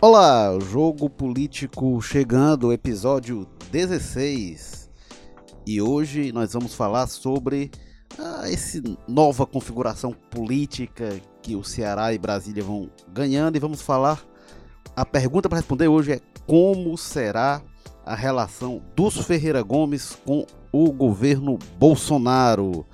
Olá, Jogo Político chegando, episódio 16. E hoje nós vamos falar sobre ah, essa nova configuração política que o Ceará e Brasília vão ganhando e vamos falar. A pergunta para responder hoje é como será a relação dos Ferreira Gomes com o governo Bolsonaro.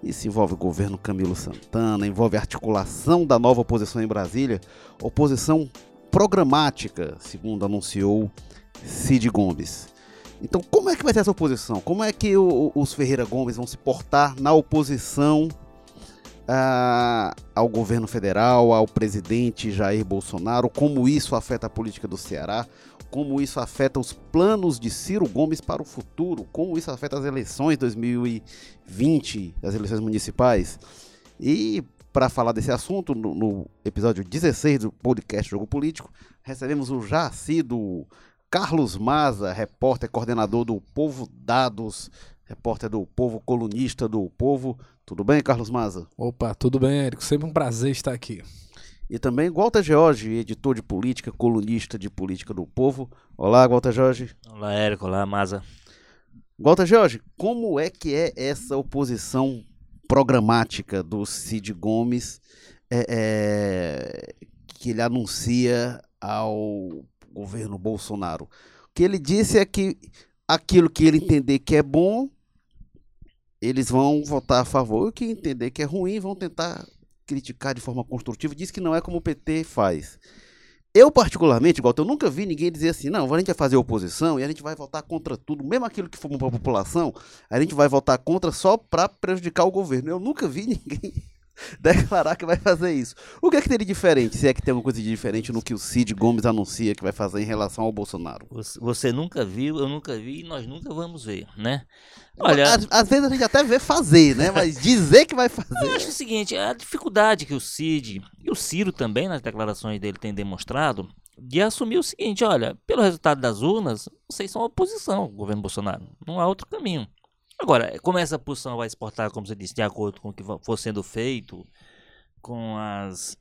Isso envolve o governo Camilo Santana, envolve a articulação da nova oposição em Brasília, oposição programática, segundo anunciou Cid Gomes. Então, como é que vai ser essa oposição? Como é que o, os Ferreira Gomes vão se portar na oposição ah, ao governo federal, ao presidente Jair Bolsonaro? Como isso afeta a política do Ceará? Como isso afeta os planos de Ciro Gomes para o futuro? Como isso afeta as eleições 2020, as eleições municipais? E para falar desse assunto, no, no, episódio 16 do podcast Jogo Político, recebemos o já sido Carlos Maza, repórter coordenador do Povo Dados, repórter do Povo Colunista do Povo. Tudo bem, Carlos Maza? Opa, tudo bem, Érico. Sempre um prazer estar aqui. E também Walter Jorge, editor de política, colunista de política do Povo. Olá, Walter Jorge. Olá, Érico. Olá, Maza. Walter Jorge, como é que é essa oposição programática do Cid Gomes é, é, que ele anuncia ao governo Bolsonaro. O que ele disse é que aquilo que ele entender que é bom, eles vão votar a favor, o que entender que é ruim, vão tentar criticar de forma construtiva. Diz que não é como o PT faz. Eu, particularmente, igual eu nunca vi ninguém dizer assim, não, a gente vai fazer oposição e a gente vai votar contra tudo, mesmo aquilo que for para a população, a gente vai votar contra só para prejudicar o governo. Eu nunca vi ninguém declarar que vai fazer isso. O que é que teria de diferente, se é que tem alguma coisa de diferente no que o Cid Gomes anuncia que vai fazer em relação ao Bolsonaro? Você nunca viu, eu nunca vi e nós nunca vamos ver, né? Olha, às, às, vezes a gente até vê fazer, né? Mas dizer que vai fazer. Eu acho o seguinte, a dificuldade que o Cid e o Ciro também nas declarações dele têm demonstrado de assumir o seguinte, olha, pelo resultado das urnas, vocês são oposição ao governo Bolsonaro, não há outro caminho. Agora, como essa posição vai exportar, como você disse, de acordo com o que for sendo feito, com as,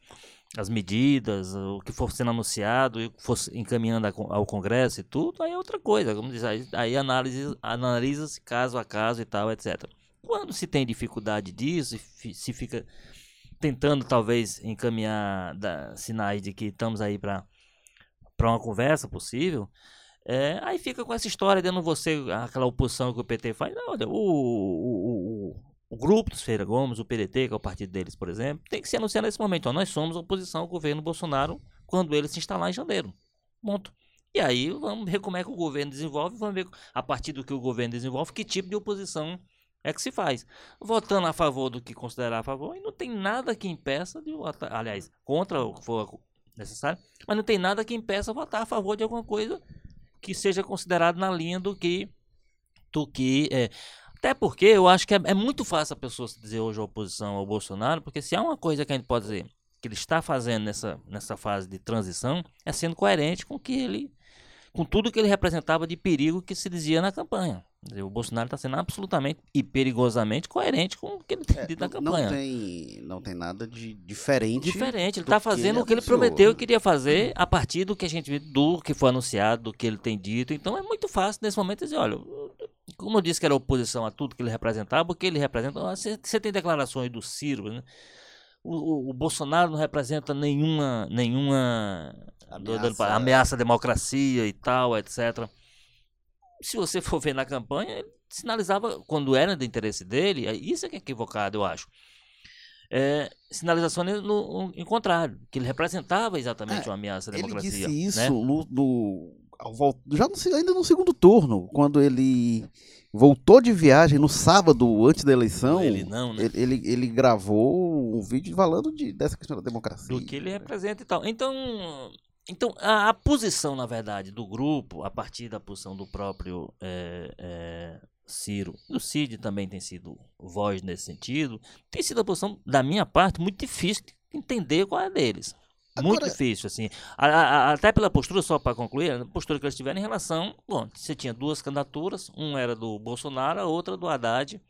as medidas, o que for sendo anunciado, e for encaminhando ao Congresso e tudo, aí é outra coisa. Como diz, aí, aí analisa-se caso a caso e tal, etc. Quando se tem dificuldade disso, se fica tentando talvez encaminhar da, sinais de que estamos aí para uma conversa possível, é, aí fica com essa história de não você, aquela oposição que o PT faz. Não, olha, o, o, o, o, grupo dos Feira Gomes, o PDT, que é o partido deles, por exemplo, tem que se anunciar nesse momento. Ó, nós somos oposição ao governo Bolsonaro quando ele se instalar em janeiro. Ponto. E aí vamos ver como é que o governo desenvolve, vamos ver a partir do que o governo desenvolve, que tipo de oposição é que se faz. Votando a favor do que considerar a favor, e não tem nada que impeça de votar, aliás, contra o que for necessário, mas não tem nada que impeça votar a favor de alguma coisa que seja considerado na linha do que do que é. Até porque eu acho que é, é muito fácil a pessoa se dizer hoje oposição ao Bolsonaro, porque se há uma coisa que a gente pode dizer que ele está fazendo nessa, nessa fase de transição, é sendo coerente com que ele com tudo que ele representava de perigo que se dizia na campanha. O Bolsonaro está sendo absolutamente e perigosamente coerente com o que ele tem é, dito na campanha. Não tem, não tem nada de diferente. Diferente, ele está fazendo ele o que ele prometeu e queria fazer a partir do que a gente viu, do que foi anunciado, do que ele tem dito. Então é muito fácil nesse momento dizer, olha, como eu disse que era oposição a tudo que ele representava, o que ele representa, você, você tem declarações do Ciro, né? O, o, Bolsonaro não representa nenhuma, nenhuma ameaça. ameaça à democracia e tal, etc se você for ver na campanha, ele sinalizava, quando era do interesse dele, isso é que é equivocado, eu acho. É, sinalização no, no, em contrário, que ele representava exatamente é, uma ameaça à democracia. Ele disse isso né? no, no, já no, ainda no segundo turno, quando ele voltou de viagem no sábado antes da eleição. Ele não, né? Ele, ele, ele gravou um vídeo falando de, dessa questão da democracia. Do que ele representa e tal. Então, então, a, a, posição, na verdade, do grupo, a partir da posição do próprio é, é, Ciro, o Cid também tem sido voz nesse sentido, tem sido a posição, da minha parte, muito difícil de entender qual é a Muito difícil, assim. A, a, até pela postura, só para concluir, a postura que eles tiveram em relação. Bom, você tinha duas candidaturas, uma era do Bolsonaro, a outra do Haddad.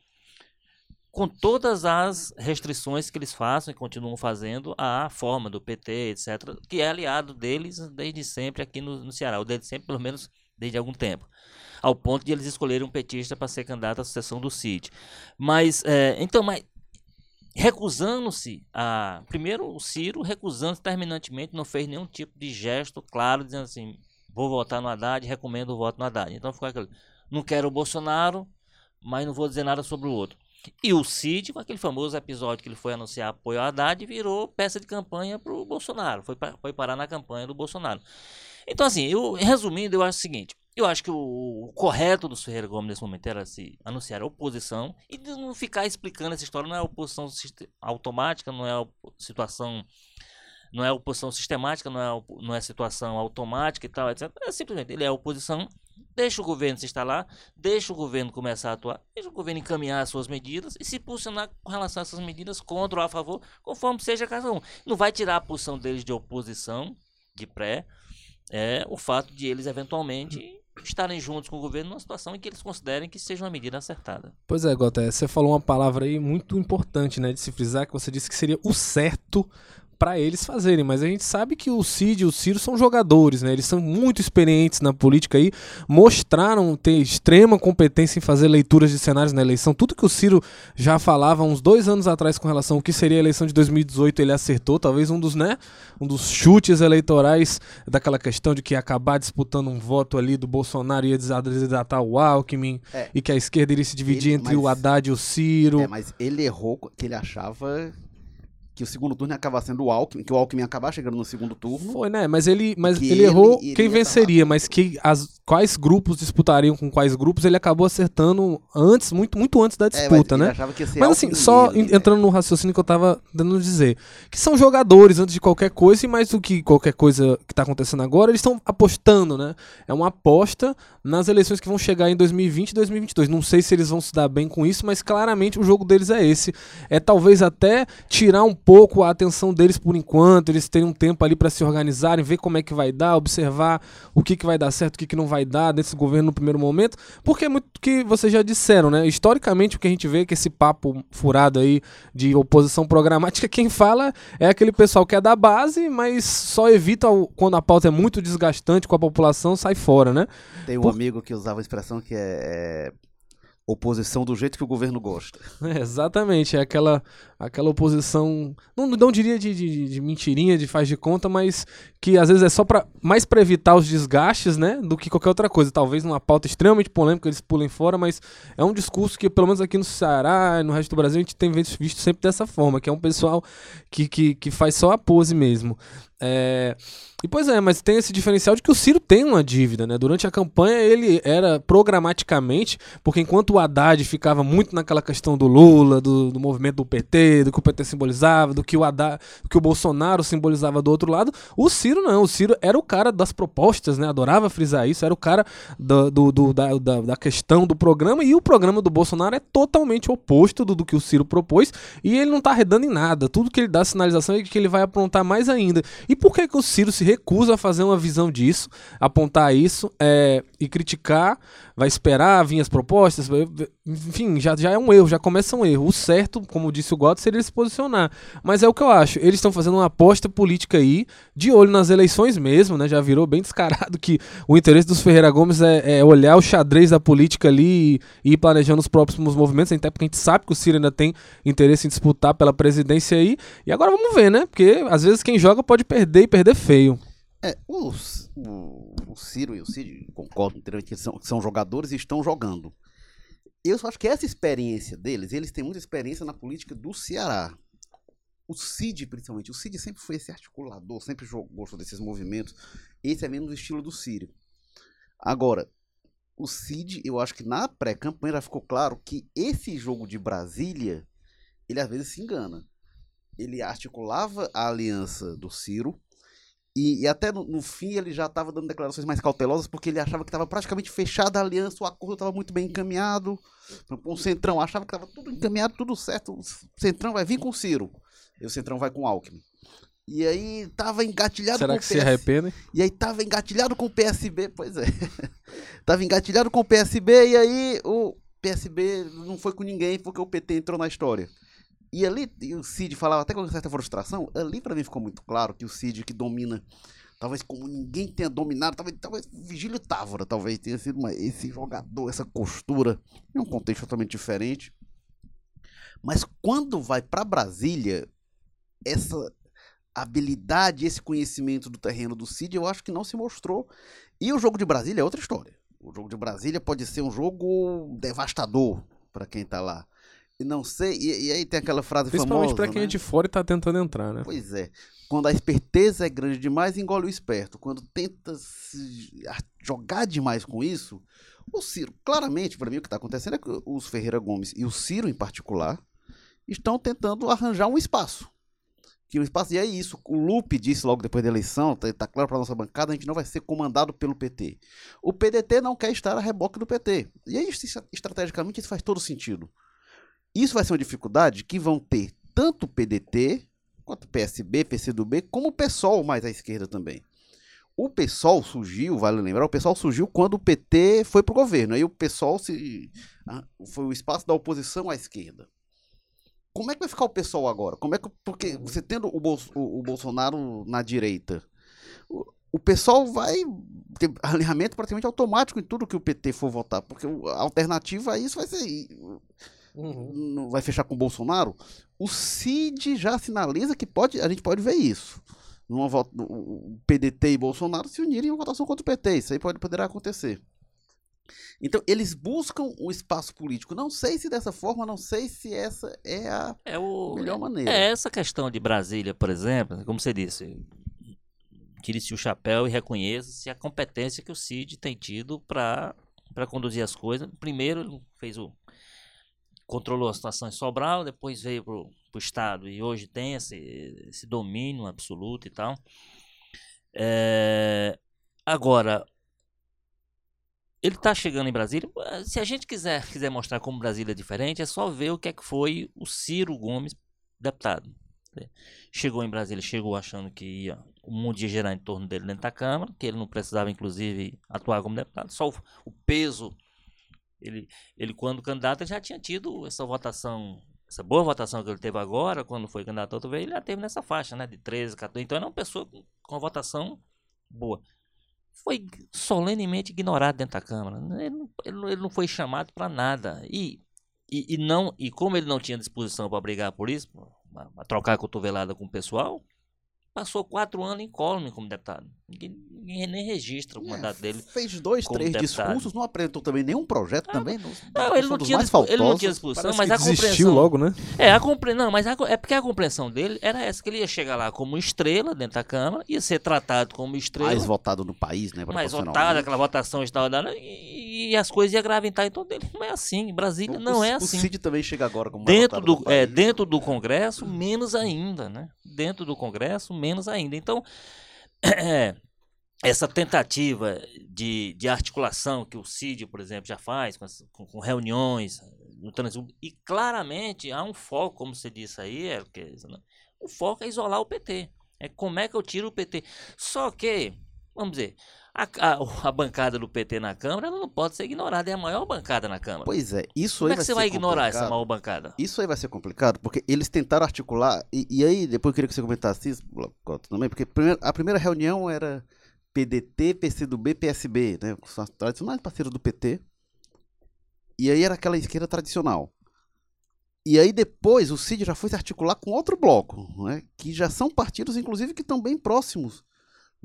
com todas as restrições que eles façam e continuam fazendo à forma do PT, etc., que é aliado deles desde sempre aqui no, no Ceará, ou desde sempre, pelo menos desde algum tempo. Ao ponto de eles escolherem um petista para ser candidato à sucessão do CID. Mas, é, então, mas recusando-se a. Primeiro, o Ciro recusando-se terminantemente, não fez nenhum tipo de gesto claro, dizendo assim: vou votar no Haddad, recomendo o voto no Haddad. Então ficou aquele. Não quero o Bolsonaro, mas não vou dizer nada sobre o outro. E o Cid, com aquele famoso episódio que ele foi anunciar apoio ao Haddad, virou peça de campanha para o Bolsonaro. Foi, foi parar na campanha do Bolsonaro. Então, assim, eu, resumindo, eu acho o seguinte: eu acho que o, o correto do Ferreira Gomes nesse momento era se anunciar a oposição e não ficar explicando essa história. Não é oposição automática, não é situação. Não é oposição sistemática, não é, não é situação automática e tal, etc. É simplesmente, ele é oposição, deixa o governo se instalar, deixa o governo começar a atuar, deixa o governo encaminhar as suas medidas e se posicionar com relação a essas medidas contra ou a favor, conforme seja cada um. Não vai tirar a posição deles de oposição, de pré, é o fato de eles eventualmente estarem juntos com o governo numa situação em que eles considerem que seja uma medida acertada. Pois é, Gota, você falou uma palavra aí muito importante, né, de se frisar, que você disse que seria o certo para eles fazerem, mas a gente sabe que o Cid e o Ciro são jogadores, né? Eles são muito experientes na política aí, mostraram ter extrema competência em fazer leituras de cenários na eleição. Tudo que o Ciro já falava uns dois anos atrás com relação ao que seria a eleição de 2018, ele acertou, talvez um dos, né, um dos chutes eleitorais daquela questão de que ia acabar disputando um voto ali do Bolsonaro ia desatar o Alckmin é. e que a esquerda iria se dividir ele, entre mas, o Haddad e o Ciro. É, mas ele errou que ele achava que o segundo turno ia acabar sendo o Alckmin, que o Alckmin ia acabar chegando no segundo turno. Foi, né? Mas ele, mas ele, ele errou ele, quem venceria, mas que as, quais grupos disputariam com quais grupos, ele acabou acertando antes, muito, muito antes da disputa, é, mas né? mas assim, só ele, entrando né? no raciocínio que eu tava dando dizer, que são jogadores antes de qualquer coisa, e mais do que qualquer coisa que tá acontecendo agora, eles estão apostando, né? É uma aposta nas eleições que vão chegar em 2020 e 2022. Não sei se eles vão se dar bem com isso, mas claramente o jogo deles é esse. É talvez até tirar um pouco a atenção deles por enquanto, eles terem um tempo ali para se organizarem, ver como é que vai dar, observar o que, que vai dar certo, o que, que não vai dar desse governo no primeiro momento, porque é muito que vocês já disseram, né? Historicamente, o que a gente vê é que esse papo furado aí de oposição programática, quem fala é aquele pessoal que é da base, mas só evita quando a pauta é muito desgastante com a população, sai fora, né? Tem um por... amigo que usava a expressão que é, é oposição do jeito que o governo gosta. É, exatamente, é aquela, aquela oposição, não, não diria de, de, de, mentirinha, de faz de conta, mas que às vezes é só para mais para evitar os desgastes, né, do que qualquer outra coisa. Talvez numa pauta extremamente polêmica eles pulem fora, mas é um discurso que pelo menos aqui no Ceará e no resto do Brasil a gente tem visto sempre dessa forma, que é um pessoal que, que, que faz só a pose mesmo. É... E pois é, mas tem esse diferencial de que o Ciro tem uma dívida, né? Durante a campanha ele era programaticamente, porque enquanto o Haddad ficava muito naquela questão do Lula, do, do movimento do PT, do que o PT simbolizava, do que o Haddad, do que o Bolsonaro simbolizava do outro lado, o Ciro não. O Ciro era o cara das propostas, né? Adorava frisar isso, era o cara do, do, do da, da, da, questão do programa, e o programa do Bolsonaro é totalmente oposto do, do que o Ciro propôs, e ele não tá arredando em nada. Tudo que ele dá sinalização é que ele vai aprontar mais ainda. E por que, que o Ciro se recusa a fazer uma visão disso, apontar isso é, e criticar? Vai esperar vir as propostas? Enfim, já, já é um erro, já começa um erro. O certo, como disse o Goto, seria se posicionar. Mas é o que eu acho. Eles estão fazendo uma aposta política aí, de olho nas eleições mesmo, né? Já virou bem descarado que o interesse dos Ferreira Gomes é, é olhar o xadrez da política ali e, ir planejando os próximos movimentos, até porque a gente sabe que o Ciro ainda tem interesse em disputar pela presidência aí. E agora vamos ver, né? Porque às vezes quem joga pode perder e perder feio. É, os, o, o Ciro e o Cid, inteiramente que são, são jogadores e estão jogando. Eu acho que essa experiência deles, eles têm muita experiência na política do Ceará. O Cid, principalmente, o Cid sempre foi esse articulador, sempre gostou desses movimentos. Esse é menos o estilo do Ciro. Agora, o Cid, eu acho que na pré-campanha já ficou claro que esse jogo de Brasília, ele às vezes se engana ele articulava a aliança do Ciro. E, e até no, no, fim ele já estava dando declarações mais cautelosas, porque ele achava que estava praticamente fechada a aliança, o acordo estava muito bem encaminhado. Com o Centrão, achava que estava tudo encaminhado, tudo certo. O Centrão vai vir com o Ciro. E o Centrão vai com o Alckmin. E aí tava engatilhado Será com que o PS... se arrepende? E aí tava engatilhado com o PSB, pois é. tava engatilhado com o PSB e aí o, PSB não foi com ninguém porque o PT entrou na história. E ali, e o Cid falava até com certa frustração, ali para mim ficou muito claro que o Cid que domina, talvez como ninguém tenha dominado, talvez, talvez Vigílio Távora talvez tenha sido uma, esse jogador, essa costura, em um contexto totalmente diferente. Mas quando vai para Brasília, essa habilidade, esse conhecimento do terreno do Cid, eu acho que não se mostrou. E o jogo de Brasília é outra história. O jogo de Brasília pode ser um jogo devastador para quem tá lá. E não sei, e, e aí tem aquela frase Principalmente famosa. pra quem né? é de fora e tá tentando entrar, né? Pois é. Quando a esperteza é grande demais, engole o esperto. Quando tenta se jogar demais com isso, o Ciro, claramente, para mim, o que está acontecendo é que os Ferreira Gomes e o Ciro, em particular, estão tentando arranjar um espaço. Que o espaço, e é isso. O Lupe disse logo depois da eleição, tá, tá claro para nossa bancada, a gente não vai ser comandado pelo PT. O PDT não quer estar a reboque do PT. E aí, isso- estrategicamente, isso faz todo sentido. Isso vai ser uma dificuldade que vão ter tanto o PDT, quanto o PSB, PCdoB, como o PSOL mais à esquerda também. O PSOL surgiu, vale lembrar, o PSOL surgiu quando o PT foi pro governo. Aí o PSOL se, foi o espaço da oposição à esquerda. Como é que vai ficar o PSOL agora? Como é que, porque você tendo o, Bol- o- o Bolsonaro na direita, o, o PSOL vai ter alinhamento praticamente automático em tudo que o PT for votar, porque o- a alternativa a isso vai ser não vai fechar com o Bolsonaro, o Cid já sinaliza que pode, a gente pode ver isso. Numa voto, o PDT e Bolsonaro se unirem em uma votação contra o PT. Isso aí pode, poderá acontecer. Então, eles buscam um espaço político. Não sei se dessa forma, não sei se essa é a É o. melhor maneira. É essa questão de Brasília, por exemplo, como você disse, tire-se o chapéu e reconheça-se a competência que o Cid tem tido para conduzir as coisas. Primeiro, ele fez o controlou a situação em Sobral, depois veio pro, pro estado e hoje tem esse, esse domínio absoluto e tal. É, agora, ele está chegando em Brasília. Se a gente quiser, quiser mostrar como Brasília é diferente, é só ver o que é que foi o Ciro Gomes, deputado. Chegou em Brasília, chegou achando que ia, o mundo ia girar em torno dele dentro da Câmara, que ele não precisava, inclusive, atuar como deputado. Só o, o peso. Ele, ele, quando candidato, já tinha tido essa votação, essa boa votação que ele teve agora, quando foi candidato outra vez, ele já teve nessa faixa, né? De 13, 14. Então, ele é uma pessoa com, com votação boa foi solenemente ignorado dentro da Câmara. Ele não, ele ele não foi chamado para nada. E, e, e, não, e como ele não tinha disposição para brigar por isso, para trocar cotovelada com o pessoal, passou quatro anos incólume como deputado. Ninguém, ninguém nem registra o mandato É, dele. Fez dois, três deputado. discursos, não apresentou também nenhum projeto Ah, também. Não, ele não, tinha, dispo- ele não faltosos. tinha Parece mas a desistiu compreensão. logo, né? É, a compre... não, mas a é porque a compreensão dele era essa, que ele ia chegar lá como estrela dentro da Câmara, ia ser tratado como estrela. mais votado no país, né? mais proporcionalmente. votada, aquela votação extraordinária, e, e as coisas iam gravitar em torno dele. Não é assim. Brasília não o, é O assim. Cid também chega agora como Dentro votado do, no é, dentro do Congresso, menos ainda, né? Dentro do Congresso, menos ainda. Então, é, essa tentativa de, de articulação que o CID, por exemplo, já faz com, as- com- com reuniões no e claramente há um foco, como você disse aí, é, né? o foco é isolar o PT. É como é que eu tiro o PT. Só que, vamos dizer, a, a- a bancada do PT na Câmara ela não pode ser ignorada, é a maior bancada na Câmara. Pois é, isso como aí é que você vai ignorar essa maior bancada? Isso aí vai ser complicado, porque eles tentaram articular, e, e aí depois eu queria que você comentasse isso, também, porque a primeira reunião era PDT, PCdoB, PSB, né, são as tradicionais parceiros do PT, e aí era aquela esquerda tradicional. E aí depois o Cid já foi se articular com outro bloco, né, que já são partidos, inclusive, que estão bem próximos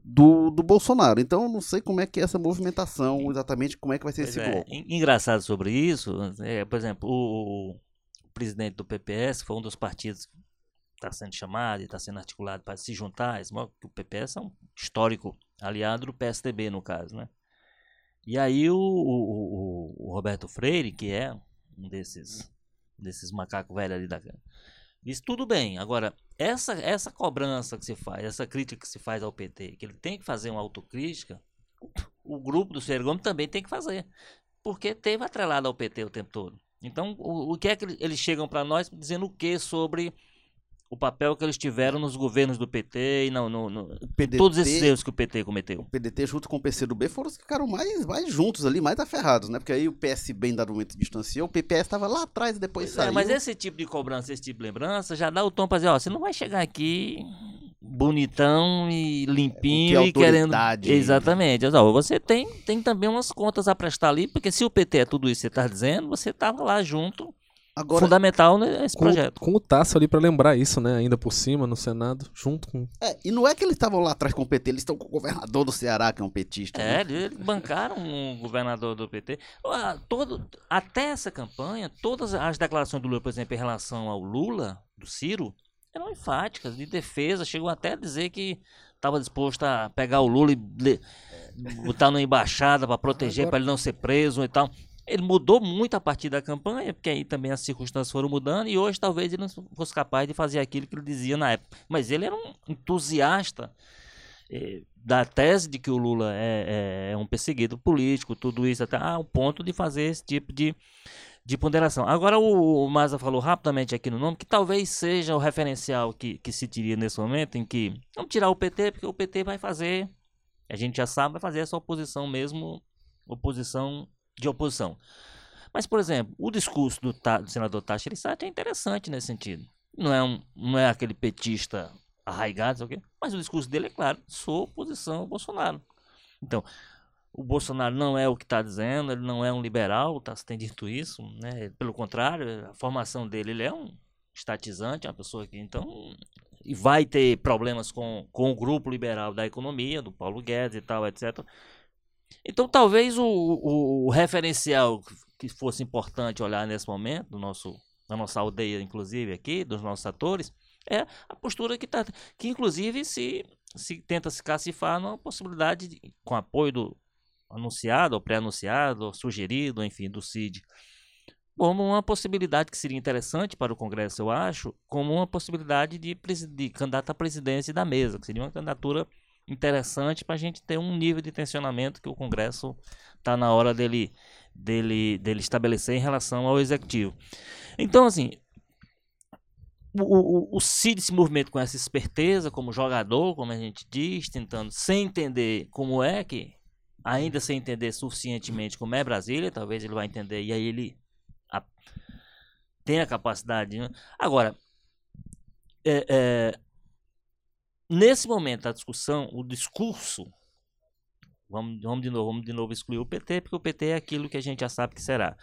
do, do Bolsonaro. Então eu não sei como é que é essa movimentação, exatamente como é que vai ser Pois esse é, bloco. en- engraçado sobre isso, é, por exemplo, o, o presidente do PPS foi um dos partidos que está sendo chamado e está sendo articulado para se juntar. O PPS é um histórico aliado do PSDB, no caso, né? E aí o, o- o- o Roberto Freire, que é um desses, desses macacos velhos ali da disse tudo bem. Agora, essa, essa cobrança que se faz, essa crítica que se faz ao PT, que ele tem que fazer uma autocrítica, o grupo do Ciro Gomes também tem que fazer. Porque teve atrelado ao PT o tempo todo. Então, o, o que é que ele- eles chegam para nós dizendo o que sobre o papel que eles tiveram nos governos do PT e não, no, no, PDT, todos esses erros que o PT cometeu. O PDT junto com o PCdoB foram os que ficaram mais, mais juntos ali, mais aferrados, né? Porque aí o PSB em dado momento distanciou, o PPS estava lá atrás e depois É, saiu. mas esse tipo de cobrança, esse tipo de lembrança, já dá o tom pra dizer, ó, você não vai chegar aqui bonitão e limpinho que e querendo. autoridade. Exatamente. Ó, você tem, tem também umas contas a prestar ali, porque se o PT é tudo isso que você tá dizendo, você tava lá junto, Agora, fundamental nesse Com, projeto. com o Tasso ali pra lembrar isso, né? Ainda por cima, no Senado, junto com. é, e não é que eles estavam lá atrás com o PT, eles estão com o governador do Ceará, que é um petista. É, né? eles bancaram um governador do PT. Todo, até essa campanha, todas as declarações do Lula, por exemplo, em relação ao Lula, do Ciro, eram enfáticas, de defesa. Chegou até a dizer que estava disposto a pegar o Lula e botar numa embaixada para proteger, Agora- para ele não ser preso e tal. Ele mudou muito a partir da campanha, porque aí também as circunstâncias foram mudando, e hoje talvez ele não fosse capaz de fazer aquilo que ele dizia na época. Mas ele era um entusiasta eh, da tese de que o Lula é, é- é um perseguido político, tudo isso, até ao ponto de fazer esse tipo de, de ponderação. Agora, o, o Maza falou rapidamente aqui no nome que talvez seja o referencial que, que se teria nesse momento, em que vamos tirar o PT, porque o PT vai fazer, a gente já sabe, vai fazer essa oposição mesmo, oposição de oposição. Mas, por exemplo, o discurso do, do senador Tachi Elissati é interessante nesse sentido. Não é, um, não é aquele petista arraigado, sabe o quê? mas o discurso dele é claro, sou oposição ao Bolsonaro. Então, o Bolsonaro não é o que está dizendo, ele não é um liberal, tá, tem dito isso, né? Pelo contrário, a formação dele, ele é um estatizante, é uma pessoa que, então, e vai ter problemas com, com o grupo liberal da economia, do Paulo Guedes e tal, etc. Então, talvez o, o, o referencial que fosse importante olhar nesse momento, do nosso, da nossa aldeia, inclusive, aqui, dos nossos atores, é a postura que está, que inclusive se, se tenta se cacifar numa possibilidade, de, com apoio do anunciado, ou pré-anunciado, ou sugerido, enfim, do CID, como uma possibilidade que seria interessante para o Congresso, eu acho, como uma possibilidade de, de candidato à presidência da mesa, que seria uma candidatura interessante para a gente ter um nível de tensionamento que o Congresso está na hora dele, dele, dele estabelecer em relação ao Executivo. Então, assim, o, o, o Cid se movimenta com essa esperteza como jogador, como a gente diz, tentando, sem entender como é que, ainda sem entender suficientemente como é Brasília, talvez ele vai entender e aí ele a- tem a capacidade. né? Agora, é, é, nesse momento da discussão, o discurso, vamos, vamos de novo, vamos de novo excluir o PT, porque o PT é aquilo que a gente já sabe que será.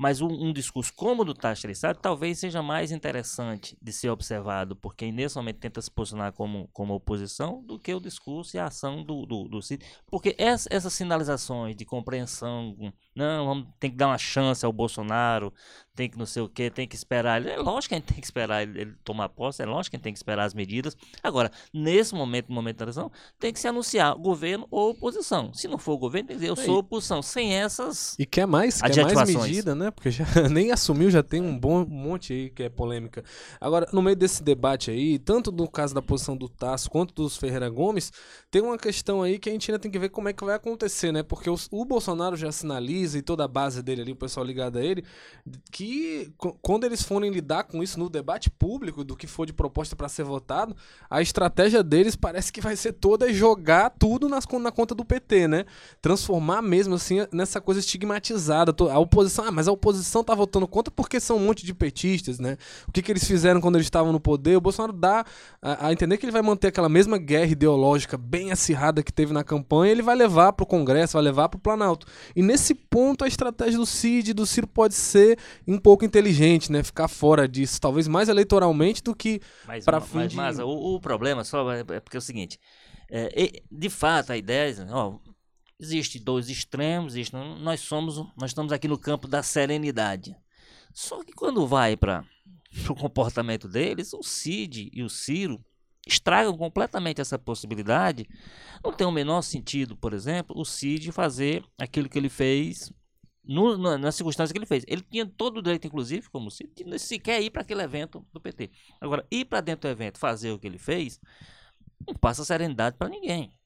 Mas um, um discurso como o do Tacho Trissado talvez seja mais interessante de ser observado por quem nesse momento tenta se posicionar como, como oposição do que o discurso e a ação do, do, do. Porque essa- essas sinalizações de compreensão, não, vamos, tem que dar uma chance ao Bolsonaro, tem que não sei o que, tem que esperar. ele- É lógico que a gente tem que esperar ele, tomar posse, é lógico que a gente tem que esperar as medidas. Agora, nesse momento, no momento da eleição, tem que se anunciar governo ou oposição. Se não for governo, tem que dizer eu Aí. sou oposição. Sem essas. E quer mais, quer mais medida, né? Porque já nem assumiu, já tem um bom monte aí que é polêmica. Agora, no meio desse debate aí, tanto no caso da posição do Tasso quanto dos Ferreira Gomes, tem uma questão aí que a gente ainda tem que ver como é que vai acontecer, né? Porque os- o Bolsonaro já sinaliza e toda a base dele ali, o pessoal ligado a ele, que quando eles forem lidar com isso no debate público, do que for de proposta para ser votado, a estratégia deles parece que vai ser toda jogar tudo nas, na conta do PT, né? Transformar mesmo assim nessa coisa estigmatizada. A oposição, ah, mas a oposição tá votando contra porque são um monte de petistas, né? O que, que eles fizeram quando eles estavam no poder? O Bolsonaro dá a, a entender que ele vai manter aquela mesma guerra ideológica bem acirrada que teve na campanha, ele vai levar pro Congresso, vai levar pro Planalto. E nesse ponto a estratégia do Cid do Ciro pode ser um pouco inteligente, né? Ficar fora disso, talvez mais eleitoralmente do que ma- fim mas, de- mas o, o problema só é é porque é o seguinte: é, de fato, a ideia ó, existe dois extremos, existe, nós somos, nós estamos aqui no campo da serenidade. Só que quando vai para o comportamento deles, o Cid e o Ciro estragam completamente essa possibilidade. Não tem o menor sentido, por exemplo, o Cid fazer aquilo que ele fez no, na, na circunstância que ele fez. Ele tinha todo o direito, inclusive, como Cid, de sequer ir para aquele evento do PT. Agora, ir para dentro do evento, fazer o que ele fez, não passa serenidade para ninguém.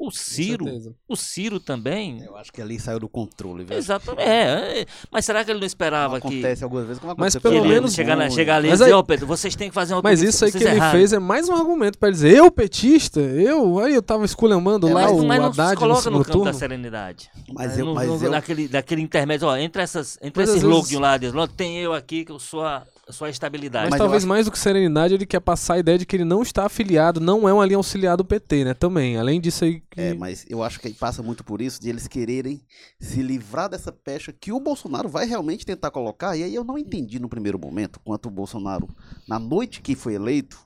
O Ciro, o Ciro também. Eu acho que ali saiu do controle, velho. Exatamente. É, é. mas será que ele não esperava que Acontece algumas vezes, como Mas pelo ele menos- chegar, na, chegar ali e Mas dizer, aí- ô Pedro, vocês têm que fazer uma Mas isso aí que ele erraram. fez é mais um argumento pra ele dizer, eu petista, eu, aí eu tava esculhambando É, lá Mas, o mas não se Haddad no coloca no segundo campo da turno. serenidade. Mas É, eu, no- mas no- eu, daquele, daquele intermédio, ó, entre, essas, entre Mas esses vezes- loucos de um lado e do outro, tem eu aqui que eu sou a, eu sou a estabilidade. Mas, Mas talvez acho- mais do que serenidade, ele quer passar a ideia de que ele não está afiliado, não é uma linha auxiliar do PT, né? Também. Além disso aí. Que... É, mas eu acho que passa muito por isso, de eles quererem se livrar dessa pecha que o Bolsonaro vai realmente tentar colocar. E aí eu não entendi no primeiro momento, quanto o Bolsonaro, na noite que foi eleito,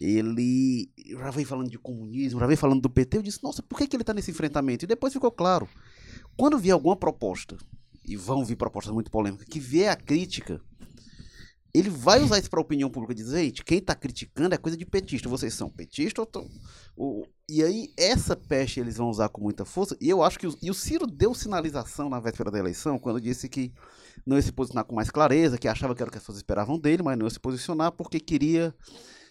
ele já veio falando de comunismo, já veio falando do PT. Eu disse, nossa, por que, que ele está nesse enfrentamento? E depois ficou claro. Quando vier alguma proposta, e vão vir propostas muito polêmicas, que vier a crítica, ele vai usar isso para a opinião pública dizer, gente, quem está criticando é coisa de petista. Vocês são petistas ou tão... O- e aí, essa peste eles vão usar com muita força. E eu acho que. O, e o Ciro deu sinalização na véspera da eleição, quando disse que não ia se posicionar com mais clareza, que achava que era o que as pessoas esperavam dele, mas não ia se posicionar porque queria.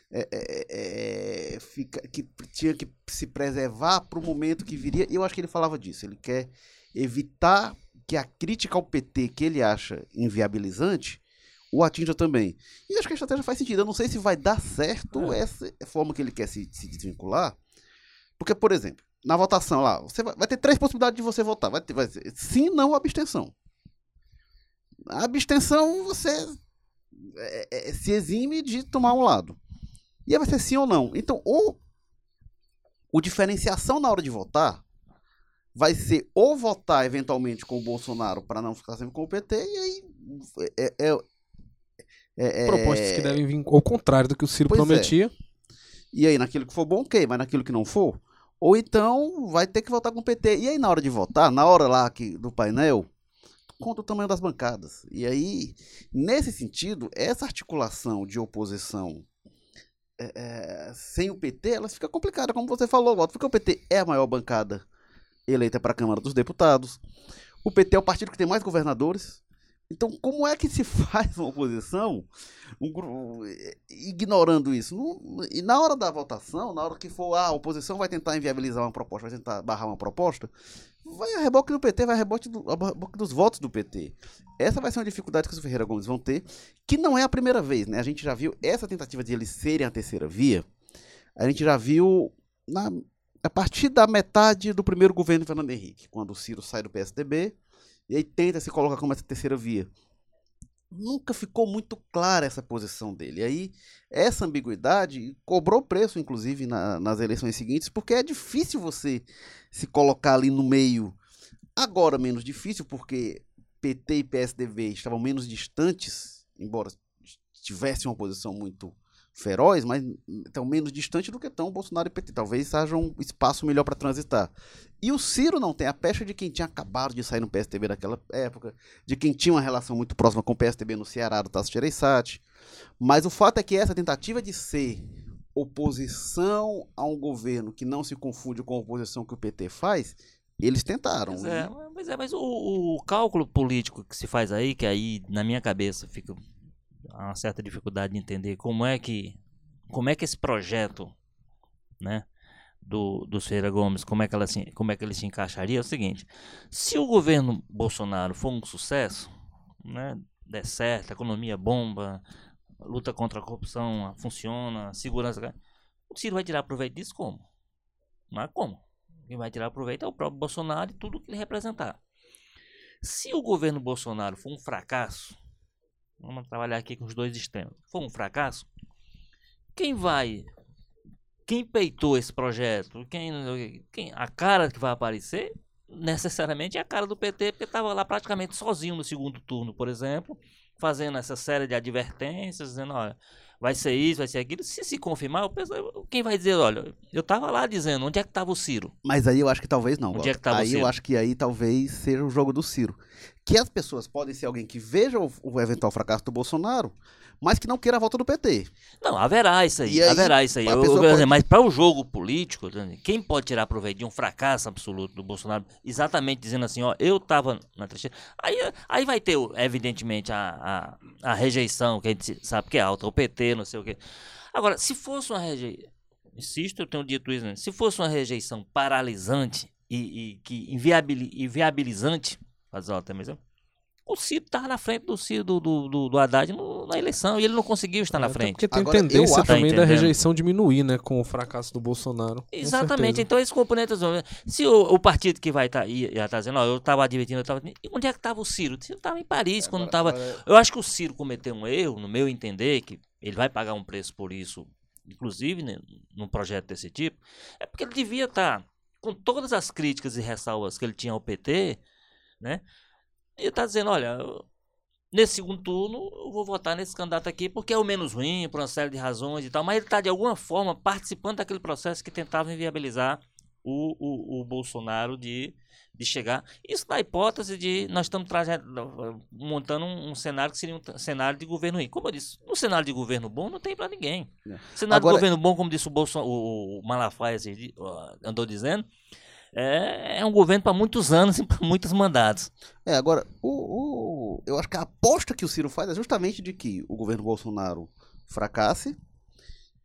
é, é, é, fica- que tinha que se preservar para o momento que viria. E eu acho que ele falava disso. Ele quer evitar que a crítica ao PT que ele acha inviabilizante o atinja também. E acho que a estratégia faz sentido. Eu não sei se vai dar certo essa forma que ele quer se, se desvincular. Porque, por exemplo, na votação lá, você vai, vai ter três possibilidades de você votar. Vai ter, vai sim, não ou abstenção. A abstenção, você é, é, se exime de tomar um lado. E aí vai ser sim ou não. Então, ou o diferenciação na hora de votar vai ser ou votar eventualmente com o Bolsonaro para não ficar sempre com o PT, e aí é, é, é- é- Propostas que devem vir ao contrário do que o Ciro é. prometia. E aí, naquilo que for bom, ok, mas naquilo que não for, ou então vai ter que votar com o PT. E aí, na hora de votar, na hora lá que, do painel, conta o tamanho das bancadas. E aí, nesse sentido, essa articulação de oposição é, é, sem o PT, ela fica complicada, como você falou, Walter, porque o PT é a maior bancada eleita para a Câmara dos Deputados. O PT é o partido que tem mais governadores. Então, como é que se faz uma oposição um ignorando isso? Não- e na hora da votação, na hora que for ah, a oposição vai tentar inviabilizar uma proposta, vai tentar barrar uma proposta, vai a reboque do PT, vai a reboque, do, a reboque dos votos do PT. Essa vai ser uma dificuldade que os Ferreira Gomes vão ter, que não é a primeira vez, né? A gente já viu essa tentativa de eles serem a terceira via, a gente já viu na, a partir da metade do primeiro governo Fernando Henrique, quando o Ciro sai do PSDB e aí tenta se colocar como essa terceira via. Nunca ficou muito clara essa posição dele. E aí, essa ambiguidade cobrou preço, inclusive, na- nas eleições seguintes, porque é difícil você se colocar ali no meio. Agora, menos difícil, porque PT e PSDB estavam menos distantes, embora tivessem uma posição muito feroz, mas estão menos distantes do que estão Bolsonaro e PT. Talvez haja um espaço melhor para transitar. E o Ciro não tem a pecha de quem tinha acabado de sair no PSDB naquela época, de quem tinha uma relação muito próxima com o PSDB no Ceará, do Tasso Gereissati. Mas o fato é que essa tentativa de ser oposição a um governo que não se confunde com a oposição que o PT faz, eles tentaram. Pois é, mas, é, mas o, o cálculo político que se faz aí, que aí na minha cabeça fica uma certa dificuldade de entender como é que como é que esse projeto, né, do do Ferreira Gomes, como é que ela se, como é que ele se encaixaria é o seguinte: se o governo Bolsonaro for um sucesso, né, der certo, economia bomba, luta contra a corrupção funciona, segurança, o Ciro vai tirar proveito disso como? Não é como? Quem vai tirar proveito é o próprio Bolsonaro e tudo que ele representar. Se o governo Bolsonaro for um fracasso, vamos trabalhar aqui com os dois extremos, for um fracasso, quem vai, quem peitou esse projeto, quem, quem a cara que vai aparecer, necessariamente é a cara do PT, porque estava lá praticamente sozinho no segundo turno, por exemplo, fazendo essa série de advertências, dizendo, olha, vai ser isso, vai ser aquilo. Se se confirmar, eu penso, quem vai dizer, olha, eu tava lá dizendo, onde é que estava o Ciro? Mas aí eu acho que talvez não. Onde Walter. é que tava o aí eu acho que aí talvez seja o jogo do Ciro. Que as pessoas podem ser alguém que veja o, o eventual fracasso do Bolsonaro, mas que não queira a volta do PT. Não, haverá isso aí, aí, haverá isso aí. Eu- eu pode- Mas para o jogo político, quem pode tirar proveito de um fracasso absoluto do Bolsonaro, exatamente dizendo assim, ó, eu tava na trincheira, aí, aí vai ter, evidentemente, a, a, a rejeição, que a gente sabe que é alta, o PT, não sei o quê. Agora, se fosse uma rejeição, insisto, eu tenho dito isso, né? se fosse uma rejeição paralisante e, e que inviabili, inviabilizante, fazer até mesmo, o Ciro estava na frente do Ciro do, do, do, do Haddad no, na eleição e ele não conseguiu estar na Até frente. Porque tem Agora, tendência também Tá da rejeição diminuir, né? Com o fracasso do Bolsonaro. Exatamente, então esses componentes. Se o, o partido que vai estar tá, ia estar dizendo, ó, eu estava advertindo, eu estava. Onde é que estava o Ciro? O Ciro estava em Paris, quando estava. Eu acho que o Ciro cometeu um erro, no meu entender, que ele vai pagar um preço por isso, inclusive né, num projeto desse tipo, é porque ele devia estar, com todas as críticas e ressalvas que ele tinha ao PT, né? Ele está dizendo, olha, nesse segundo turno eu vou votar nesse candidato aqui porque é o menos ruim, por uma série de razões e tal, mas ele está de alguma forma participando daquele processo que tentava inviabilizar o, o, o Bolsonaro de, de chegar. Isso na hipótese de nós estamos montando um, um cenário que seria um cenário de governo ruim. Como eu disse, no cenário de governo bom não tem para ninguém. É. Cenário Agora- de governo bom, como disse o, Bolson, o, o Malafaia andou dizendo, é, é um governo para muitos anos e para muitos mandatos. É, agora, o, o- eu acho que a aposta que o Ciro faz é justamente de que o governo Bolsonaro fracasse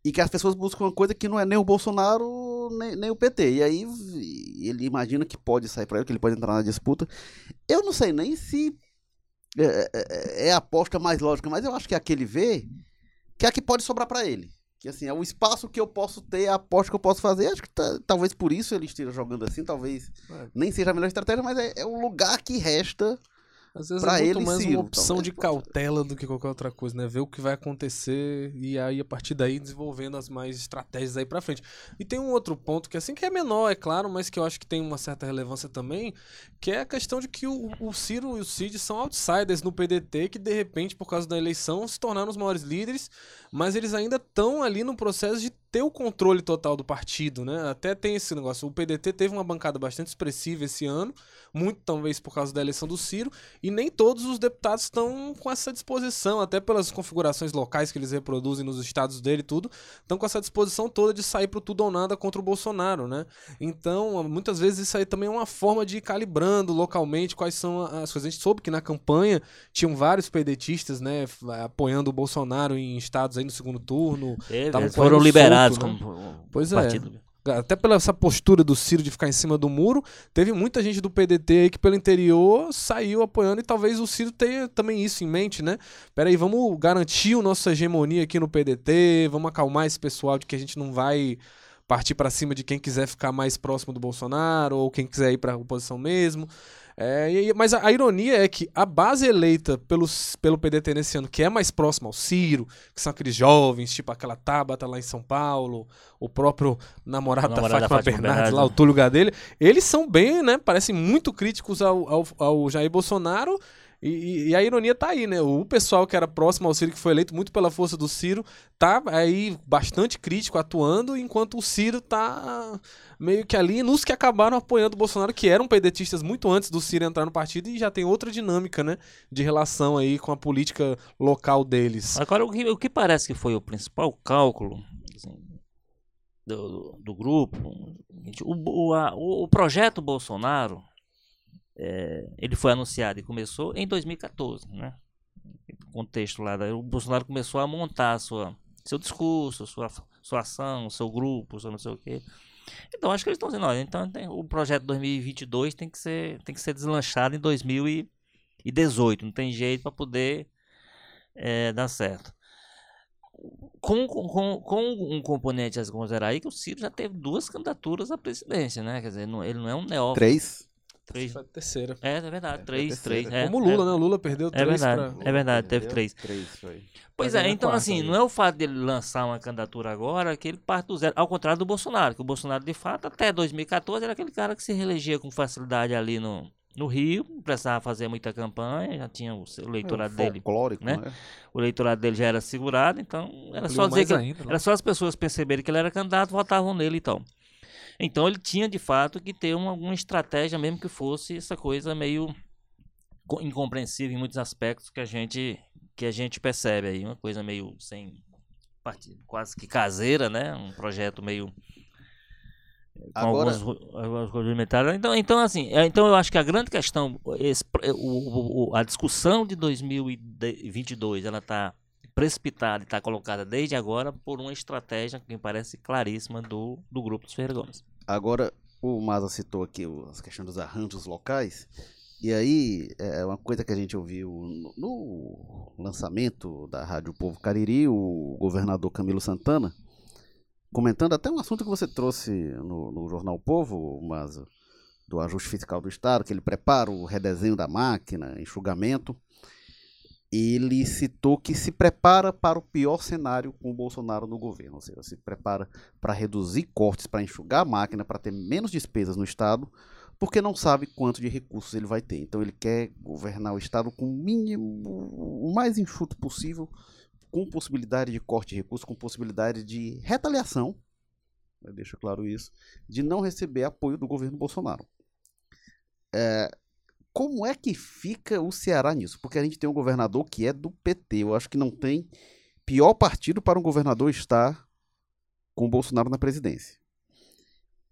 e que as pessoas buscam uma coisa que não é nem o Bolsonaro nem, nem o PT. E aí ele imagina que pode sair para ele, que ele pode entrar na disputa. Eu não sei nem se é, é- é a aposta mais lógica, mas eu acho que é a que ele vê que é a que pode sobrar para ele. Que assim, é o espaço que eu posso ter, a aposta que eu posso fazer. Acho que tá- talvez por isso ele esteja jogando assim, talvez É. nem seja a melhor estratégia, mas é, é o lugar que resta Às vezes Pra é muito ele, mais Ciro, uma opção talvez de possa. cautela do que qualquer outra coisa, né? Ver o que vai acontecer e aí a partir daí desenvolvendo as mais estratégias aí pra frente. E tem um outro ponto que assim que é menor, é claro, mas que eu acho que tem uma certa relevância também, que é a questão de que o, o Ciro e o Cid são outsiders no PDT que de repente por causa da eleição se tornaram os maiores líderes, mas eles ainda estão ali no processo de ter o controle total do partido, né? Até tem esse negócio. O PDT teve uma bancada bastante expressiva esse ano, muito talvez por causa da eleição do Ciro, e nem todos os deputados estão com essa disposição, até pelas configurações locais que eles reproduzem nos estados dele e tudo, estão com essa disposição toda de sair pro tudo ou nada contra o Bolsonaro, né? Então, muitas vezes isso aí também é uma forma de ir calibrando localmente quais são as coisas. A gente soube que na campanha tinham vários pedetistas, né, apoiando o Bolsonaro em estados aí no segundo turno, eles foram liberados solto, né? como Pois é. partido. até pela essa postura do Ciro de ficar em cima do muro, teve muita gente do PDT aí que pelo interior saiu apoiando e talvez o Ciro tenha também isso em mente, né? Peraí, vamos garantir a nossa hegemonia aqui no PDT, vamos acalmar esse pessoal de que a gente não vai partir pra cima de quem quiser ficar mais próximo do Bolsonaro ou quem quiser ir pra oposição mesmo. É, e mas a, a ironia é que a base eleita pelos, pelo PDT nesse ano, que é mais próxima ao Ciro, que são aqueles jovens, tipo aquela Tabata lá em São Paulo, o próprio namorado, O namorado da da Fátima, Fátima Bernardes, Bernardes, lá, o? Túlio Gadelha, eles são bem, né, parecem muito críticos ao, ao, ao Jair Bolsonaro, e, e- e a ironia tá aí, né? O pessoal que era próximo ao Ciro, que foi eleito muito pela força do Ciro, tá aí bastante crítico, atuando, enquanto o Ciro tá meio que ali nos que acabaram apoiando o Bolsonaro, que eram pedetistas muito antes do Ciro entrar no partido, e já tem outra dinâmica, né? De relação aí com a política local deles. Agora, o que, o que parece que foi o principal cálculo assim, do, do, do grupo, o, a- o projeto Bolsonaro, é, ele foi anunciado e começou em 2014, né? O contexto lá, o Bolsonaro começou a montar sua, seu discurso, sua, sua ação, seu grupo, seu não sei o quê. Então, acho que eles estão dizendo, olha, então tem- o projeto 2022 tem que ser, tem que ser deslanchado em 2018, não tem jeito para poder é, dar certo. Com, com, com, um componente a considerar aí que o Ciro já teve duas candidaturas à presidência, né? Quer dizer, não- ele não é um neófito. Três. Três. Foi a terceira. É, é verdade, É, três, três. É, Como o Lula, é. né? O Lula perdeu três verdade. pra... É verdade, teve três. Três, foi. Pois Mas é, é então quarta assim, aí. não é o fato dele lançar uma candidatura agora que ele parte do zero. Ao contrário do Bolsonaro, que o Bolsonaro, de fato, até 2014 era aquele cara que se reelegia com facilidade ali no, no Rio, não precisava fazer muita campanha, já tinha o eleitorado dele. Folclórico, né? né? O eleitorado dele já era segurado, então era Ampliou só dizer que ainda, né? era só as pessoas perceberem que ele era candidato, votavam nele e tal. Então ele tinha de fato que ter uma, alguma estratégia, mesmo que fosse essa coisa meio co- incompreensível em muitos aspectos que a gente que a gente percebe aí, uma coisa meio sem partido, quase que caseira, né? Um projeto meio com Agora- alguns ru- algumas coisas limitadas. Então, então assim, é, então eu acho que a grande questão, esse, o, o- o- a discussão de 2022, ela está precipitada e está colocada desde agora por uma estratégia que me parece claríssima do, do grupo dos Ferreira Gomes. Agora, o Maza citou aqui as questões dos arranjos locais. E aí, é uma coisa que a gente ouviu no, no lançamento da Rádio Povo Cariri, o governador Camilo Santana, comentando até um assunto que você trouxe no, no Jornal Povo, Maza, do ajuste fiscal do Estado, que ele prepara o redesenho da máquina, enxugamento ele citou que se prepara para o pior cenário com o Bolsonaro no governo, ou seja, se prepara para reduzir cortes, para enxugar a máquina, para ter menos despesas no Estado, porque não sabe quanto de recursos ele vai ter. Então ele quer governar o Estado com o mínimo, o mais enxuto possível, com possibilidade de corte de recursos, com possibilidade de retaliação, deixa claro isso, de não receber apoio do governo Bolsonaro. É, como é que fica o Ceará nisso? Porque a gente tem um governador que é do PT. Eu acho que não tem pior partido para um governador estar com o Bolsonaro na presidência.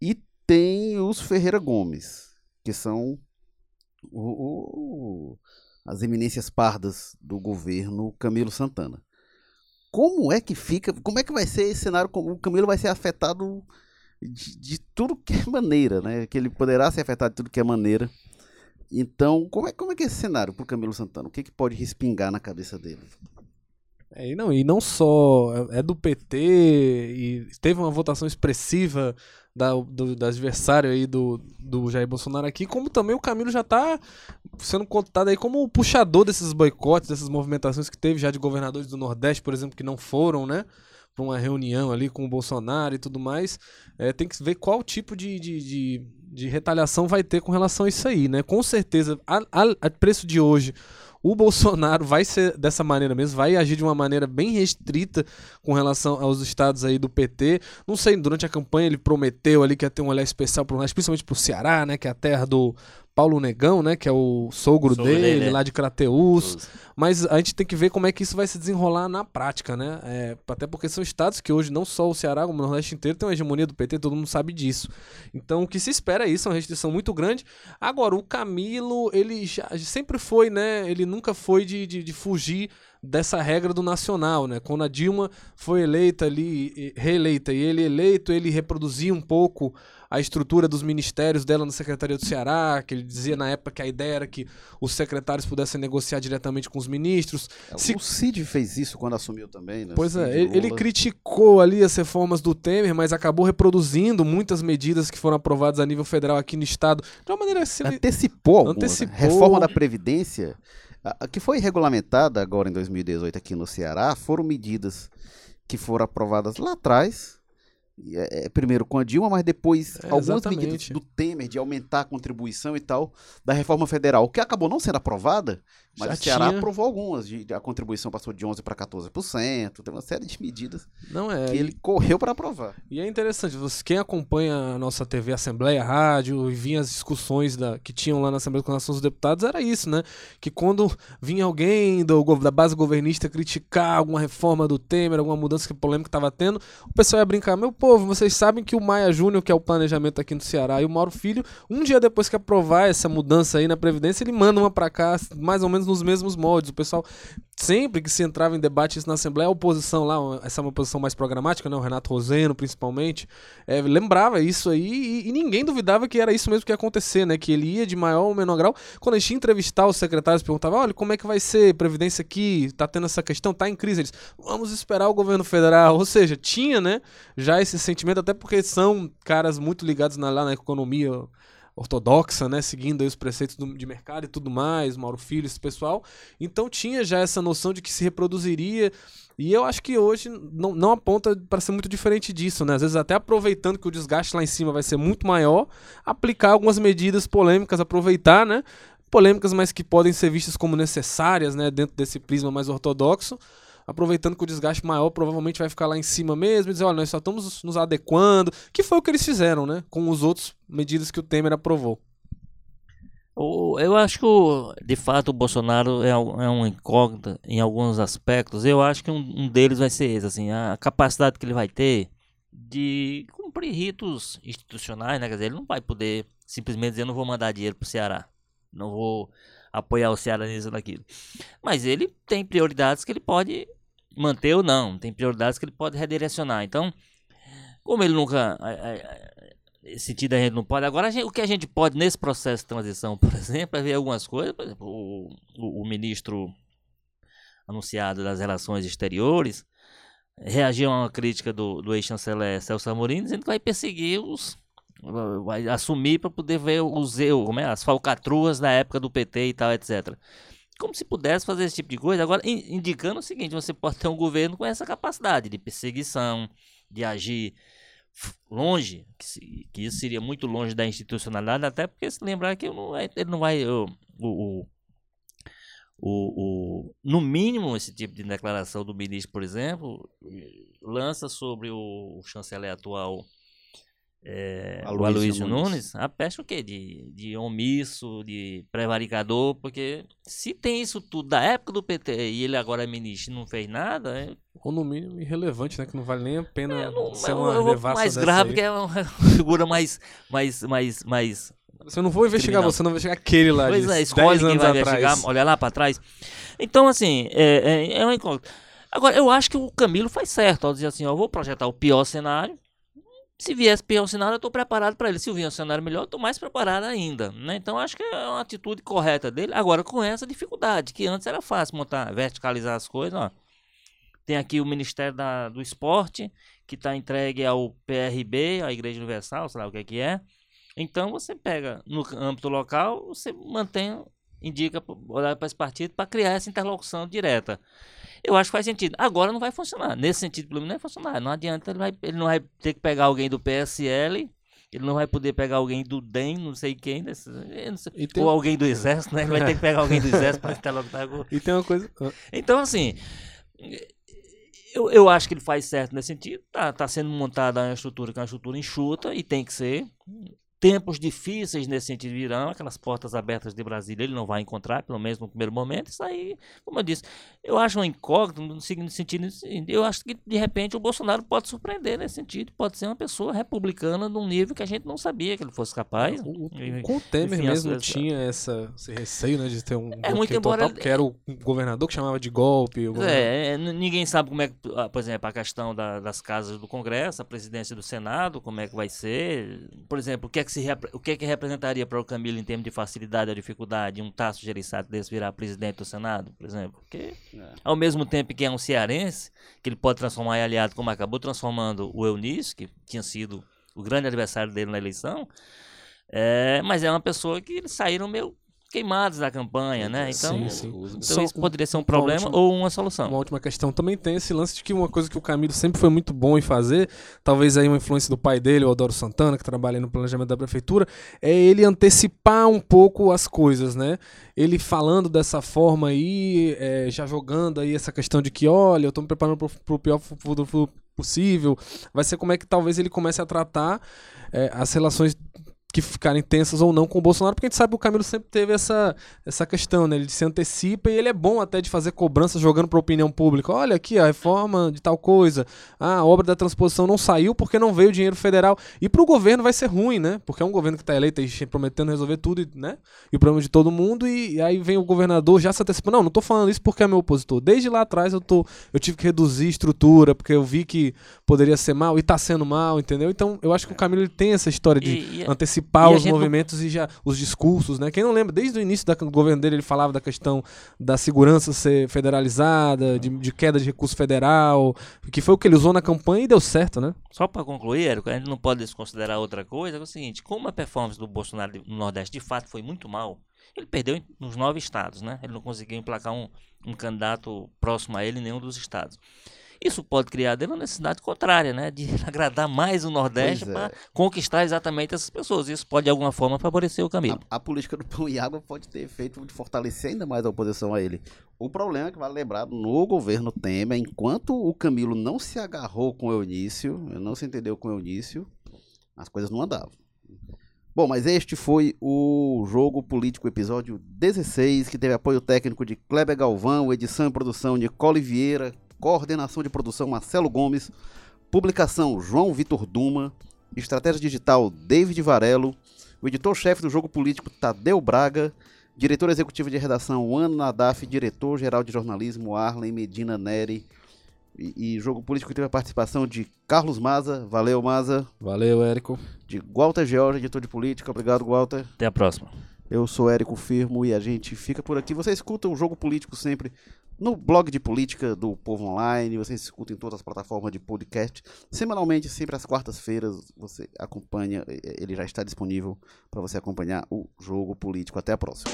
E tem os Ferreira Gomes, que são o, o, as eminências pardas do governo Camilo Santana. Como é que fica? Como é que vai ser esse cenário? O Camilo vai ser afetado de, de tudo que é maneira, né? Que ele poderá ser afetado de tudo que é maneira então, como é, como é que é esse cenário para o Camilo Santana? O que, que pode respingar na cabeça dele? É, e, não, e não só é, é do PT e teve uma votação expressiva da, do, do adversário aí do, do Jair Bolsonaro aqui, como também o Camilo já está sendo contado aí como o puxador desses boicotes, dessas movimentações que teve já de governadores do Nordeste, por exemplo, que não foram, né? Para uma reunião ali com o Bolsonaro e tudo mais. É, tem que ver qual tipo de, de, de de retaliação vai ter com relação a isso aí, né? Com certeza, a, a, a, preço de hoje, o Bolsonaro vai ser dessa maneira mesmo, vai agir de uma maneira bem restrita com relação aos estados aí do PT. Não sei, durante a campanha ele prometeu ali que ia ter um olhar especial pro principalmente pro Ceará, né? Que é a terra do Paulo Negão, né? Que é o sogro, sogro dele, dele, é. lá de Crateus. Mas a gente tem que ver como é que isso vai se desenrolar na prática, né? É, até porque são estados que hoje não só o Ceará, como o Nordeste inteiro tem uma hegemonia do PT, todo mundo sabe disso. Então o que se espera é isso, é uma restrição muito grande. Agora, o Camilo, ele já sempre foi, né? Ele nunca foi de, de, de fugir dessa regra do nacional, né? Quando a Dilma foi eleita ali, reeleita, e ele eleito, ele reproduzia um pouco a estrutura dos ministérios dela na Secretaria do Ceará, que ele dizia na época que a ideia era que os secretários pudessem negociar diretamente com os ministros. É, Se... O Cid fez isso quando assumiu também, né? Pois é, ele, ele criticou ali as reformas do Temer, mas acabou reproduzindo muitas medidas que foram aprovadas a nível federal aqui no estado, de uma maneira assim, antecipou, né? antecipou. Né? Reforma da previdência, a, que foi regulamentada agora em 2018 aqui no Ceará, foram medidas que foram aprovadas lá atrás é, é, primeiro com a Dilma, mas depois é, algumas exatamente. medidas do Temer de aumentar a contribuição e tal da reforma federal, que acabou não sendo aprovada, mas Já o Ceará tinha... aprovou algumas. De, a contribuição passou de 11% para 14%, tem uma série de medidas não é, que ele correu para aprovar. E é interessante, você, quem acompanha a nossa TV Assembleia Rádio e vinha as discussões da, que tinham lá na Assembleia com relação aos deputados, era isso, né? Que quando vinha alguém do, da base governista criticar alguma reforma do Temer, alguma mudança que polêmica estava tendo, o pessoal ia brincar, meu povo, vocês sabem que o Maia Júnior, que é o planejamento aqui no Ceará, e o Mauro Filho, um dia depois que aprovar essa mudança aí na Previdência, ele manda uma para cá, mais ou menos nos mesmos moldes. O pessoal, sempre que se entrava em debate isso na Assembleia, a oposição lá, essa é uma posição mais programática, né? o Renato Roseno principalmente, é, lembrava isso aí e, e, ninguém duvidava que era isso mesmo que ia acontecer, né? Que ele ia de maior ou menor grau. Quando a gente ia entrevistar os secretários, perguntava, olha, como é que vai ser Previdência aqui? Tá tendo essa questão? Tá em crise? Eles, vamos esperar o governo federal. Ou seja, tinha, né, já esse sentimento, até porque são caras muito ligados na, lá na economia ortodoxa, né, seguindo os preceitos do, de mercado e tudo mais, Mauro Filho, esse pessoal. Então tinha já essa noção de que se reproduziria. E eu acho que hoje não, não aponta para ser muito diferente disso, né? Às vezes até aproveitando que o desgaste lá em cima vai ser muito maior, aplicar algumas medidas polêmicas, aproveitar, né? Polêmicas, mas que podem ser vistas como necessárias, né, dentro desse prisma mais ortodoxo aproveitando que o desgaste maior provavelmente vai ficar lá em cima mesmo e dizer, olha, nós só estamos nos adequando, que foi o que eles fizeram, né, com os outros medidas que o Temer aprovou. Eu acho que, de fato, o Bolsonaro é, é um incógnita em alguns aspectos. Eu acho que um, deles vai ser esse, assim, a capacidade que ele vai ter de cumprir ritos institucionais, né? Quer dizer, ele não vai poder simplesmente dizer, não vou mandar dinheiro pro Ceará, não vou apoiar o Ceará nisso naquilo. Mas ele tem prioridades que ele pode manter ou não. Tem prioridades que ele pode redirecionar. Então, como ele nunca. Esse sentido a gente não pode. Agora, gente, o que a gente pode nesse processo de transição, por exemplo, é ver algumas coisas. Por exemplo, o, o, o ministro anunciado das relações exteriores reagiu a uma crítica do, do ex-chanceler Celso Amorim, dizendo que vai perseguir os. vai assumir para poder ver os como é, as falcatruas da época do PT e tal, etc. Como se pudesse fazer esse tipo de coisa. Agora, indicando o seguinte: você pode ter um governo com essa capacidade de perseguição, de agir longe, que, que isso seria muito longe da institucionalidade, até porque se lembrar que não, ele não vai. O, o, o, no mínimo, esse tipo de declaração do ministro, por exemplo, lança sobre o chanceler atual é, o Aloysio Nunes, a peste o quê? De, de omisso, de prevaricador, porque se tem isso tudo da época do PT e ele agora é ministro e não fez nada. É... Ou no mínimo irrelevante, né? Que não vale nem a pena é, não, ser uma eu, Mais grave, aí. que é uma figura mais. mais, mais, mais você não vou investigar criminal. você, não vai investigar aquele lá. Pois é, escolhe quem vai investigar, olha lá para trás. Então, assim, é, é, é uma incógnita. Agora, eu acho que o Camilo faz certo ao dizer assim: ó, eu vou projetar o pior cenário se viesse pior cenário, eu estou preparado para ele. Se vier cenário melhor, eu estou mais preparado ainda. Né? Então, acho que é uma atitude correta dele. Agora, com essa dificuldade, que antes era fácil montar, verticalizar as coisas. Ó. Tem aqui o Ministério da, do Esporte, que está entregue ao PRB, à Igreja Universal, sei lá o que, é que é. Então, você pega no âmbito local, você mantém, indica, para esse partido para criar essa interlocução direta. Eu acho que faz sentido. Agora não vai funcionar. Nesse sentido, pelo menos não vai funcionar. Não adianta, ele, vai, ele não vai ter que pegar alguém do PSL, ele não vai poder pegar alguém do DEM, não sei quem, desse, sei, tem... ou alguém do Exército, né? Ele vai ter que pegar alguém do Exército para interlocutar com... E tem uma coisa... Então, assim... Eu, eu acho que ele faz certo nesse sentido. Tá, tá sendo montada uma estrutura que é uma estrutura enxuta e tem que ser tempos difíceis nesse sentido virão, aquelas portas abertas de Brasília ele não vai encontrar, pelo menos no primeiro momento. Isso aí, como eu disse, eu acho um incógnito no sentido, eu acho que de repente o Bolsonaro pode surpreender nesse sentido, pode ser uma pessoa republicana num nível que a gente não sabia que ele fosse capaz. O, o, com o Temer enfim, mesmo essa, tinha essa, esse receio né, de ter um é, muito embora total, que era o governador que chamava de golpe. É, é, ninguém sabe como é que, ah, por exemplo, a questão da, das casas do Congresso, a presidência do Senado, como é que vai ser. Por exemplo, o que é que que se, o que, é que representaria para o Camilo em termos de facilidade ou dificuldade um Tasso Gereissati desse virar presidente do Senado, por exemplo? Porque, é. ao mesmo tempo que é um cearense, que ele pode transformar em aliado, como acabou transformando o Eunício, que tinha sido o grande adversário dele na eleição, é, mas é uma pessoa que eles saíram meio queimados da campanha, né? Então, sim, sim. então Só isso poderia ser um problema última, ou uma solução. Uma última questão também tem esse lance de que uma coisa que o Camilo sempre foi muito bom em fazer, talvez aí uma influência do pai dele, o Adoro Santana, que trabalha no planejamento da prefeitura, é ele antecipar um pouco as coisas, né? Ele falando dessa forma aí, é, já jogando aí essa questão de que, olha, eu tô me preparando pro, pro pior futuro possível, vai ser como é que talvez ele comece a tratar é, as relações que ficarem tensas ou não com o Bolsonaro, porque a gente sabe que o Camilo sempre teve essa, essa questão, né? Ele se antecipa e ele é bom até de fazer cobrança jogando para a opinião pública. Olha aqui, a reforma de tal coisa. Ah, a obra da transposição não saiu porque não veio dinheiro federal. E para o governo vai ser ruim, né? Porque é um governo que está eleito e prometendo resolver tudo, né? E o problema de todo mundo. E, e aí vem o governador já se antecipando. Não, não estou falando isso porque é meu opositor. Desde lá atrás eu, tô, eu tive que reduzir estrutura, porque eu vi que poderia ser mal e está sendo mal, entendeu? Então eu acho que o Camilo ele tem essa história de e, e, antecipar antecipar os movimentos não... e já os discursos, né? Quem não lembra, desde o início do governo dele ele falava da questão da segurança ser federalizada, de, de queda de recurso federal, que foi o que ele usou na campanha e deu certo, né? Só para concluir, Érico, a gente não pode desconsiderar outra coisa, é o seguinte, como a performance do Bolsonaro no Nordeste de fato foi muito mal, ele perdeu nos nove estados, né? Ele não conseguiu emplacar um, um candidato próximo a ele em nenhum dos estados. Isso pode criar uma necessidade contrária, né? De agradar mais o Nordeste é. para conquistar exatamente essas pessoas. Isso pode, de alguma forma, favorecer o Camilo. A, a, política do pão e água pode ter efeito de fortalecer ainda mais a oposição a ele. O problema é que, vale lembrar, no governo Temer, enquanto o Camilo não se agarrou com o Eunício, não se entendeu com o Eunício, as coisas não andavam. Bom, mas este foi o Jogo Político, episódio 16, que teve apoio técnico de Kleber Galvão, edição e produção de Nicole Vieira, Coordenação de produção Marcelo Gomes. Publicação João Vitor Duma. Estratégia digital David Varelo. O editor-chefe do Jogo Político Tadeu Braga. Diretor executivo de redação Ana Nadaf. Diretor-geral de jornalismo Arlen Medina Neri. E, e Jogo Político teve a participação de Carlos Maza, valeu Maza, Valeu, Érico. de Walter George, editor de política, obrigado Walter. Até a próxima. Eu sou Érico Firmo e a gente fica por aqui. Você escuta o Jogo Político sempre no blog de política do Povo Online, você escuta em todas as plataformas de podcast. Semanalmente, sempre às quartas-feiras, você acompanha, ele já está disponível para você acompanhar o Jogo Político. Até a próxima.